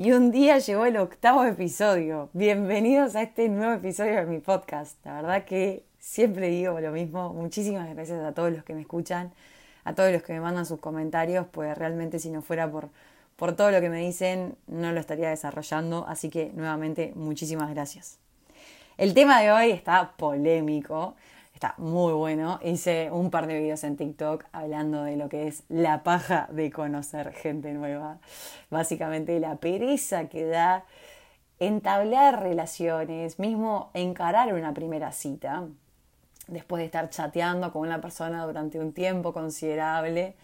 Y un día llegó el octavo episodio. Bienvenidos a este nuevo episodio de mi podcast. La verdad que siempre digo lo mismo. Muchísimas gracias a todos los que me escuchan, a todos los que me mandan sus comentarios, pues realmente si no fuera por, por todo lo que me dicen, no lo estaría desarrollando. Así que nuevamente muchísimas gracias. El tema de hoy está polémico. Está muy bueno. Hice un par de videos en TikTok hablando de lo que es la paja de conocer gente nueva. Básicamente la pereza que da entablar relaciones, mismo encarar una primera cita, después de estar chateando con una persona durante un tiempo considerable,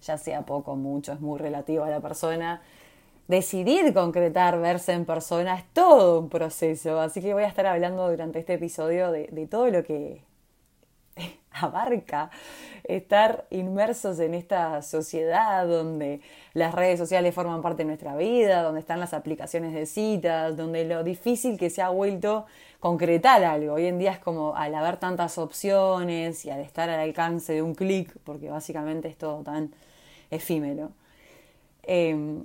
ya sea poco o mucho, es muy relativo a la persona. Decidir concretar, verse en persona, es todo un proceso. Así que voy a estar hablando durante este episodio de, de todo lo que abarca estar inmersos en esta sociedad donde las redes sociales forman parte de nuestra vida, donde están las aplicaciones de citas, donde lo difícil que se ha vuelto concretar algo. Hoy en día es como al haber tantas opciones y al estar al alcance de un clic, porque básicamente es todo tan efímero, em,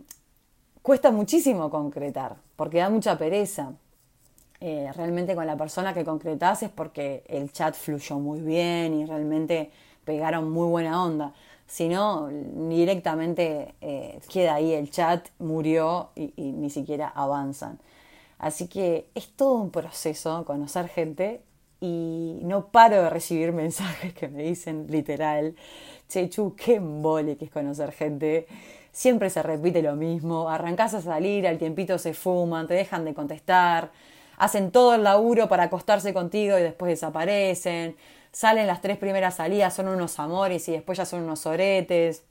cuesta muchísimo concretar, porque da mucha pereza. Eh, realmente con la persona que concretás es porque el chat fluyó muy bien y realmente pegaron muy buena onda. Si no, directamente eh, queda ahí el chat, murió y, ni siquiera avanzan. Así que es todo un proceso conocer gente y no paro de recibir mensajes que me dicen literal, Chechu, qué embole que es conocer gente. Siempre se repite lo mismo, arrancás a salir, al tiempito se fuman, te dejan de contestar hacen todo el laburo para acostarse contigo y después desaparecen, salen las tres primeras salidas, son unos amores y después ya son unos oretes.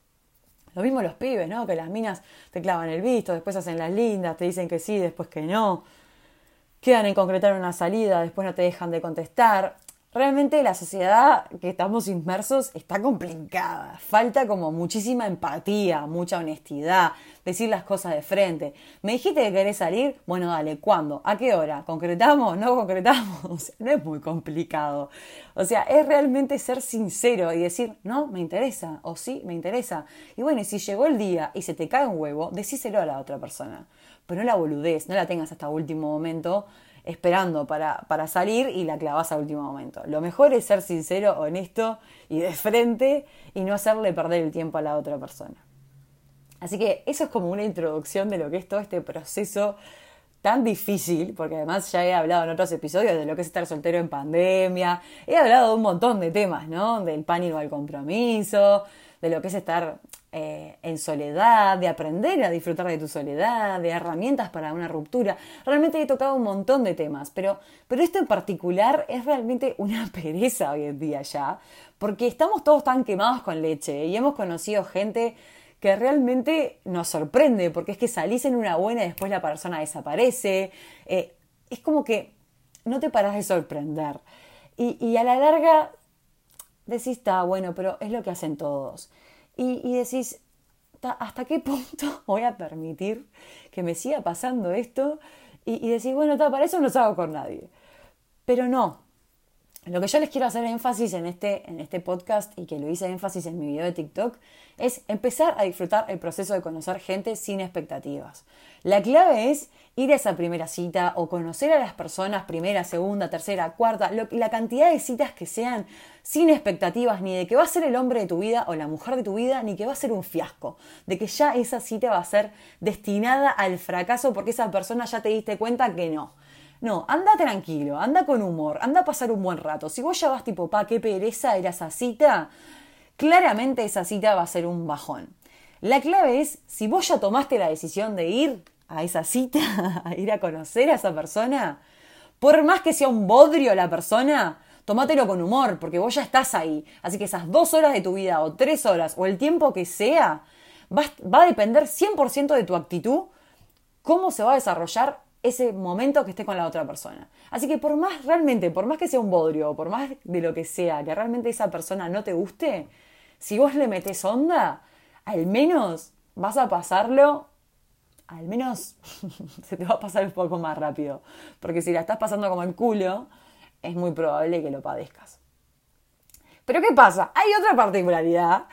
Lo mismo los pibes, ¿no? Que las minas te clavan el visto, después hacen las lindas, te dicen que sí, después que no. Quedan en concretar una salida, después no te dejan de contestar realmente la sociedad que estamos inmersos está complicada. Falta como muchísima empatía, mucha honestidad, decir las cosas de frente. ¿Me dijiste que querés salir? Bueno, dale, ¿cuándo? ¿A qué hora? ¿Concretamos? ¿No concretamos? no es muy complicado. O sea, es realmente ser sincero y decir, no, me interesa, o sí, me interesa. Y bueno, y si llegó el día y se te cae un huevo, decíselo a la otra persona. Pero no la boludez, no la tengas hasta último momento esperando para, para salir y la clavas a último momento. Lo mejor es ser sincero, honesto y de frente y no hacerle perder el tiempo a la otra persona. Así que eso es como una introducción de lo que es todo este proceso tan difícil, porque además ya he hablado en otros episodios de lo que es estar soltero en pandemia, he hablado de un montón de temas, ¿no? Del pánico al compromiso, de lo que es estar eh, en soledad, de aprender a disfrutar de tu soledad, de herramientas para una ruptura. Realmente he tocado un montón de temas, pero, pero esto en particular es realmente una pereza hoy en día ya, porque estamos todos tan quemados con leche y hemos conocido gente que realmente nos sorprende, porque es que salís en una buena y después la persona desaparece. Eh, es como que no te paras de sorprender. Y, y a la larga decís, está bueno, pero es lo que hacen todos y, decís, ¿hasta qué punto voy a permitir que me siga pasando esto? Y, decís, bueno, para eso no salgo con nadie. Pero no. Lo que yo les quiero hacer énfasis en este, en este podcast y que lo hice énfasis en mi video de TikTok es empezar a disfrutar el proceso de conocer gente sin expectativas. La clave es ir a esa primera cita o conocer a las personas primera, segunda, tercera, cuarta, la cantidad de citas que sean sin expectativas ni de que va a ser el hombre de tu vida o la mujer de tu vida, ni que va a ser un fiasco, de que ya esa cita va a ser destinada al fracaso porque esa persona ya te diste cuenta que no. No, anda tranquilo, anda con humor, anda a pasar un buen rato. Si vos ya vas tipo, pa, qué pereza era esa cita, claramente esa cita va a ser un bajón. La clave es, si vos ya tomaste la decisión de ir, a esa cita, a ir a conocer a esa persona, por más que sea un bodrio la persona, tomátelo con humor, porque vos ya estás ahí. Así que esas dos horas de tu vida, o tres horas, o el tiempo que sea, va, a depender 100% de tu actitud, cómo se va a desarrollar ese momento que esté con la otra persona. Así que por más realmente, por más que sea un bodrio, por más de lo que sea, que realmente esa persona no te guste, si vos le metes onda, al menos vas a pasarlo al menos se te va a pasar un poco más rápido. Porque si la estás pasando como el culo, es muy probable que lo padezcas. Pero ¿qué pasa? Hay otra particularidad.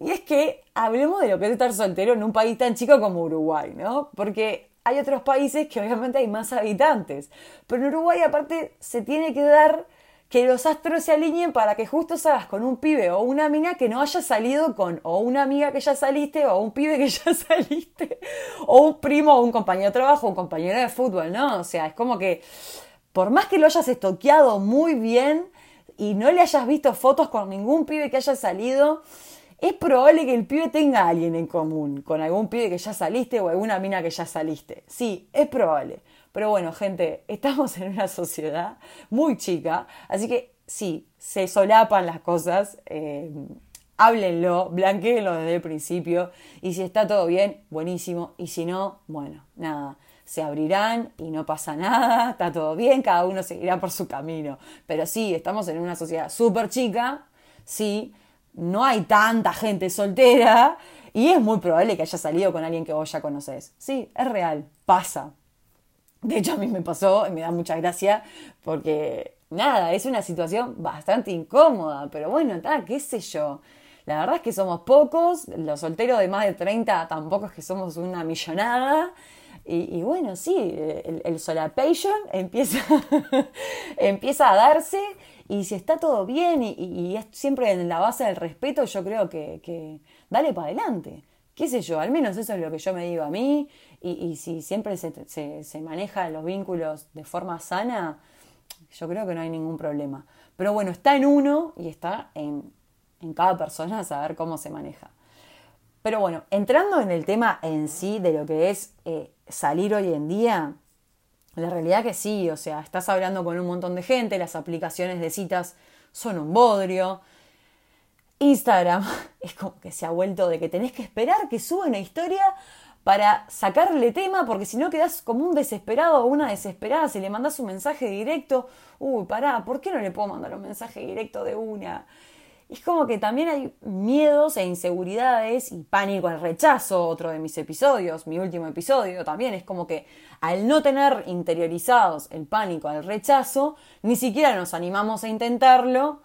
Y es que hablemos de lo que es estar soltero en un país tan chico como Uruguay, ¿no? Porque hay otros países que obviamente hay más habitantes. Pero en Uruguay aparte se tiene que dar que los astros se alineen para que justo salgas con un pibe o una mina que no haya salido con o una amiga que ya saliste o un pibe que ya saliste o un primo o un compañero de trabajo, un compañero de fútbol, ¿no? O sea, es como que por más que lo hayas estoqueado muy bien y no le hayas visto fotos con ningún pibe que haya salido, es probable que el pibe tenga alguien en común, con algún pibe que ya saliste o alguna mina que ya saliste. Sí, es probable. Pero bueno, gente, estamos en una sociedad muy chica, así que sí, se solapan las cosas. Eh, háblenlo, blanqueenlo desde el principio y si está todo bien, buenísimo, y si no, bueno, nada, se abrirán y no pasa nada, está todo bien, cada uno seguirá por su camino. Pero sí, estamos en una sociedad súper chica, sí, no hay tanta gente soltera y es muy probable que haya salido con alguien que vos ya conoces. Sí, es real, pasa. De hecho, a mí me pasó y me da mucha gracia porque, nada, es una situación bastante incómoda, pero bueno, está, qué sé yo. La verdad es que somos pocos, los solteros de más de 30 tampoco es que somos una millonada. Y, bueno, sí, el, el solapation empieza, empieza a darse y si está todo bien y, es siempre en la base del respeto, yo creo que, dale para adelante. ¿Qué sé yo? Al menos eso es lo que yo me digo a mí. Y, si siempre se, se, maneja los vínculos de forma sana, yo creo que no hay ningún problema. Pero bueno, está en uno y está en, cada persona saber cómo se maneja. Pero bueno, entrando en el tema en sí de lo que es eh, salir hoy en día, la realidad que sí, o sea, estás hablando con un montón de gente, las aplicaciones de citas son un bodrio. Instagram es como que se ha vuelto de que tenés que esperar que suba una historia para sacarle tema, porque si no quedás como un desesperado o una desesperada si le mandás un mensaje directo. Uy, pará, ¿por qué no le puedo mandar un mensaje directo de una? Es como que también hay miedos e inseguridades y pánico al rechazo, otro de mis episodios, mi último episodio también, es como que al no tener interiorizados el pánico al rechazo, ni siquiera nos animamos a intentarlo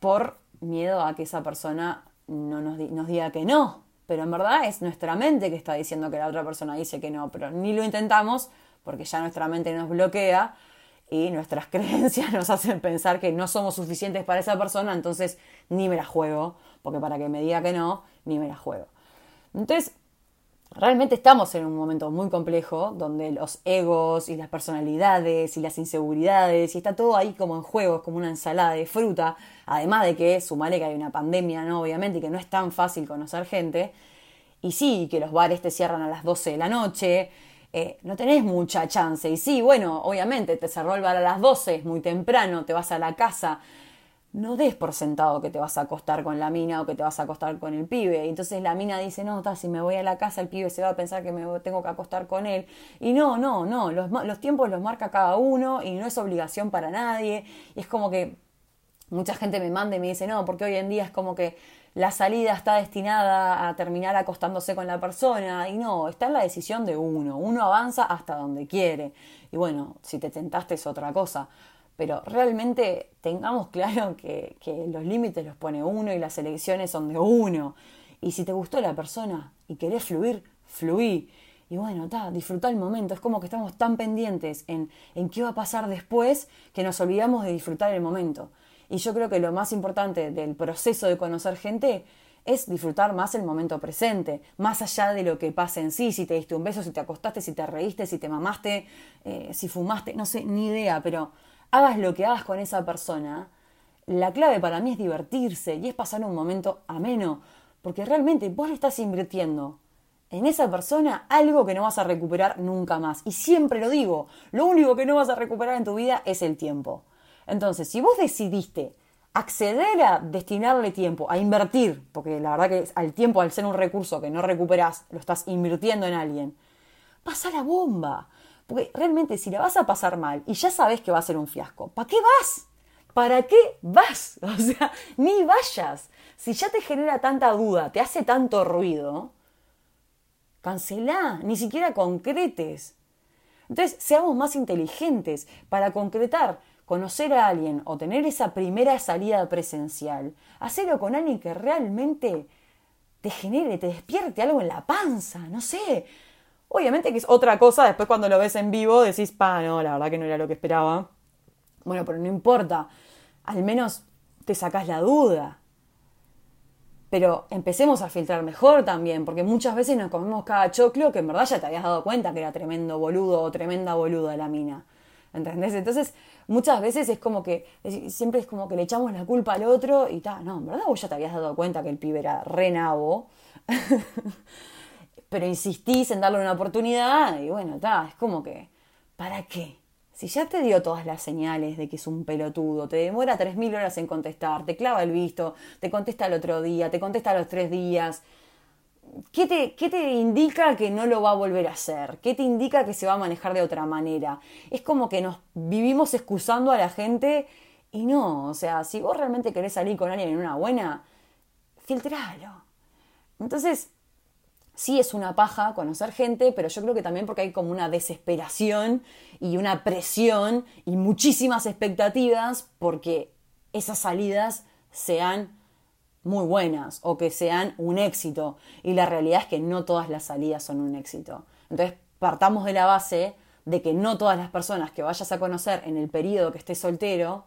por miedo a que esa persona no nos, nos diga que no. Pero en verdad es nuestra mente que está diciendo que la otra persona dice que no, pero ni lo intentamos porque ya nuestra mente nos bloquea y nuestras creencias nos hacen pensar que no somos suficientes para esa persona, entonces ni me la juego, porque para que me diga que no, ni me la juego. Entonces, realmente estamos en un momento muy complejo donde los egos y las personalidades y las inseguridades y está todo ahí como en juego, es como una ensalada de fruta, además de que sumale que hay una pandemia, ¿no? Obviamente, y que no es tan fácil conocer gente. Y sí, que los bares te cierran a las 12 de la noche, eh, no tenés mucha chance. Y sí, bueno, obviamente te cerró el bar a las 12, es muy temprano, te vas a la casa. No des por sentado que te vas a acostar con la mina o que te vas a acostar con el pibe. Y entonces la mina dice, no, si me voy a la casa, el pibe se va a pensar que me tengo que acostar con él. Y no, no, no, los, los tiempos los marca cada uno y no es obligación para nadie. Y es como que mucha gente me manda y me dice, no, porque hoy en día es como que la salida está destinada a terminar acostándose con la persona y no, está en la decisión de uno, uno avanza hasta donde quiere y bueno, si te tentaste es otra cosa, pero realmente tengamos claro que, los límites los pone uno y las elecciones son de uno y si te gustó la persona y querés fluir, fluí. Y bueno, está, disfrutar el momento. Es como que estamos tan pendientes en, en qué va a pasar después que nos olvidamos de disfrutar el momento. Y yo creo que lo más importante del proceso de conocer gente es disfrutar más el momento presente, más allá de lo que pasa en sí, si te diste un beso, si te acostaste, si te reíste, si te mamaste, eh, si fumaste, no sé, ni idea, pero hagas lo que hagas con esa persona, la clave para mí es divertirse y es pasar un momento ameno, porque realmente vos estás invirtiendo en esa persona algo que no vas a recuperar nunca más. Y siempre lo digo, lo único que no vas a recuperar en tu vida es el tiempo. Entonces, si vos decidiste acceder a destinarle tiempo, a invertir, porque la verdad que al tiempo, al ser un recurso que no recuperás, lo estás invirtiendo en alguien, pasa la bomba. Porque realmente si la vas a pasar mal y ya sabes que va a ser un fiasco, ¿para qué vas? ¿Para qué vas? O sea, ni vayas. Si ya te genera tanta duda, te hace tanto ruido, cancelá, ni siquiera concretes. Entonces, seamos más inteligentes para concretar conocer a alguien o tener esa primera salida presencial, hacerlo con alguien que realmente te genere, te despierte algo en la panza, no sé. Obviamente que es otra cosa, después cuando lo ves en vivo decís, pa, no, la verdad que no era lo que esperaba. Bueno, pero no importa, al menos te sacas la duda. Pero empecemos a filtrar mejor también, porque muchas veces nos comemos cada choclo que en verdad ya te habías dado cuenta que era tremendo boludo o tremenda boluda la mina. ¿Entendés? Entonces, muchas veces es como que, siempre es como que le echamos la culpa al otro y tal. No, en verdad vos ya te habías dado cuenta que el pibe era re nabo. pero insistís en darle una oportunidad y bueno, está, es como que, ¿para qué? Si ya te dio todas las señales de que es un pelotudo, te demora 3.000 horas en contestar, te clava el visto, te contesta el otro día, te contesta los tres días, ¿qué te, ¿qué te indica que no lo va a volver a hacer? ¿Qué te indica que se va a manejar de otra manera? Es como que nos vivimos excusando a la gente y no, o sea, si vos realmente querés salir con alguien en una buena, filtralo. Entonces, sí es una paja conocer gente, pero yo creo que también porque hay como una desesperación y una presión y muchísimas expectativas porque esas salidas sean muy buenas o que sean un éxito. Y la realidad es que no todas las salidas son un éxito. Entonces, partamos de la base de que no todas las personas que vayas a conocer en el periodo que estés soltero,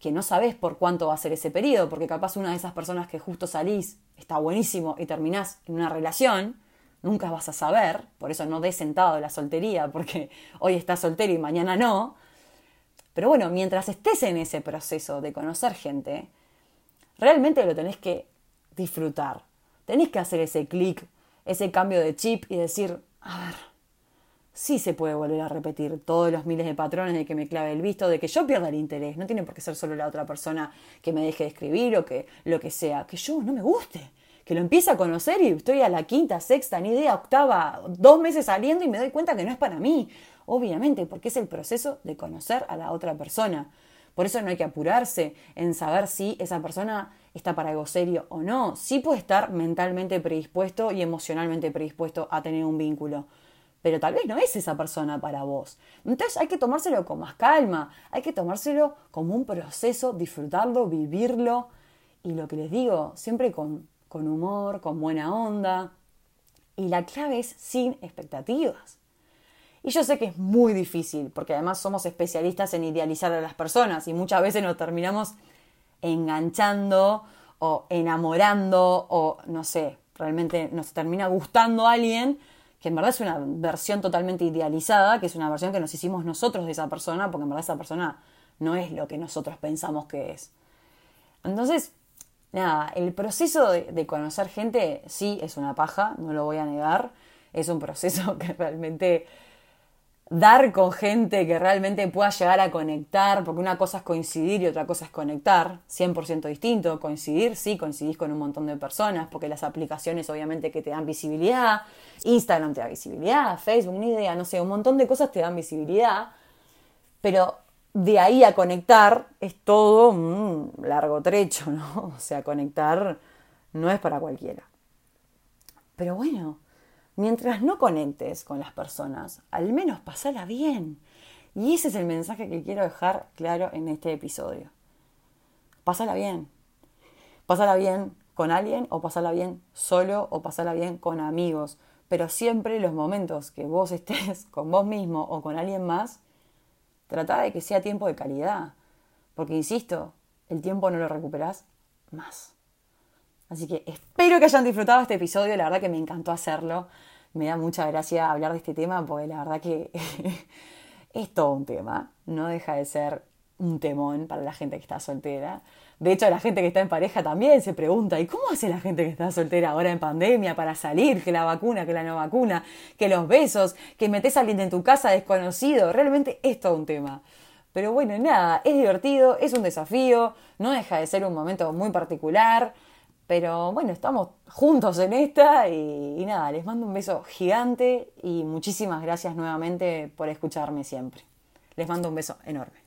que no sabes por cuánto va a ser ese periodo, porque capaz una de esas personas que justo salís está buenísimo y terminás en una relación, nunca vas a saber, por eso no des sentado la soltería, porque hoy estás soltero y mañana no. Pero bueno, mientras estés en ese proceso de conocer gente, realmente lo tenés que disfrutar. Tenés que hacer ese clic, ese cambio de chip y decir, a ver, sí se puede volver a repetir todos los miles de patrones de que me clave el visto, de que yo pierda el interés. No tiene por qué ser solo la otra persona que me deje de escribir o que lo que sea, que yo no me guste. Que lo empiece a conocer y estoy a la quinta, sexta, ni idea, octava, dos meses saliendo y me doy cuenta que no es para mí. Obviamente, porque es el proceso de conocer a la otra persona. Por eso no hay que apurarse en saber si esa persona está para algo serio o no. Sí puede estar mentalmente predispuesto y emocionalmente predispuesto a tener un vínculo pero tal vez no es esa persona para vos. Entonces hay que tomárselo con más calma, hay que tomárselo como un proceso, disfrutarlo, vivirlo y lo que les digo, siempre con, con humor, con buena onda. Y la clave es sin expectativas. Y yo sé que es muy difícil, porque además somos especialistas en idealizar a las personas y muchas veces nos terminamos enganchando o enamorando o no sé, realmente nos termina gustando a alguien que en verdad es una versión totalmente idealizada, que es una versión que nos hicimos nosotros de esa persona, porque en verdad esa persona no es lo que nosotros pensamos que es. Entonces, nada, el proceso de, de conocer gente sí es una paja, no lo voy a negar, es un proceso que realmente dar con gente que realmente pueda llegar a conectar, porque una cosa es coincidir y otra cosa es conectar, 100% distinto, coincidir, sí, coincidís con un montón de personas, porque las aplicaciones obviamente que te dan visibilidad, Instagram te da visibilidad, Facebook, ni idea, no sé, un montón de cosas te dan visibilidad, pero de ahí a conectar es todo un largo trecho, ¿no? O sea, conectar no es para cualquiera. Pero bueno, mientras no conectes con las personas, al menos pasala bien. Y ese es el mensaje que quiero dejar claro en este episodio. Pásala bien. Pásala bien con alguien o pasala bien solo o pasala bien con amigos. Pero siempre los momentos que vos estés con vos mismo o con alguien más, trata de que sea tiempo de calidad. Porque, insisto, el tiempo no lo recuperás más. Así que espero que hayan disfrutado este episodio, la verdad que me encantó hacerlo. Me da mucha gracia hablar de este tema porque la verdad que es todo un tema, no deja de ser un temón para la gente que está soltera. De hecho, la gente que está en pareja también se pregunta, ¿y cómo hace la gente que está soltera ahora en pandemia para salir? Que la vacuna, que la no vacuna, que los besos, que metes a alguien en tu casa desconocido. Realmente es todo un tema. Pero bueno, nada, es divertido, es un desafío, no deja de ser un momento muy particular. Pero bueno, estamos juntos en esta y, nada, les mando un beso gigante y muchísimas gracias nuevamente por escucharme siempre. Les mando un beso enorme.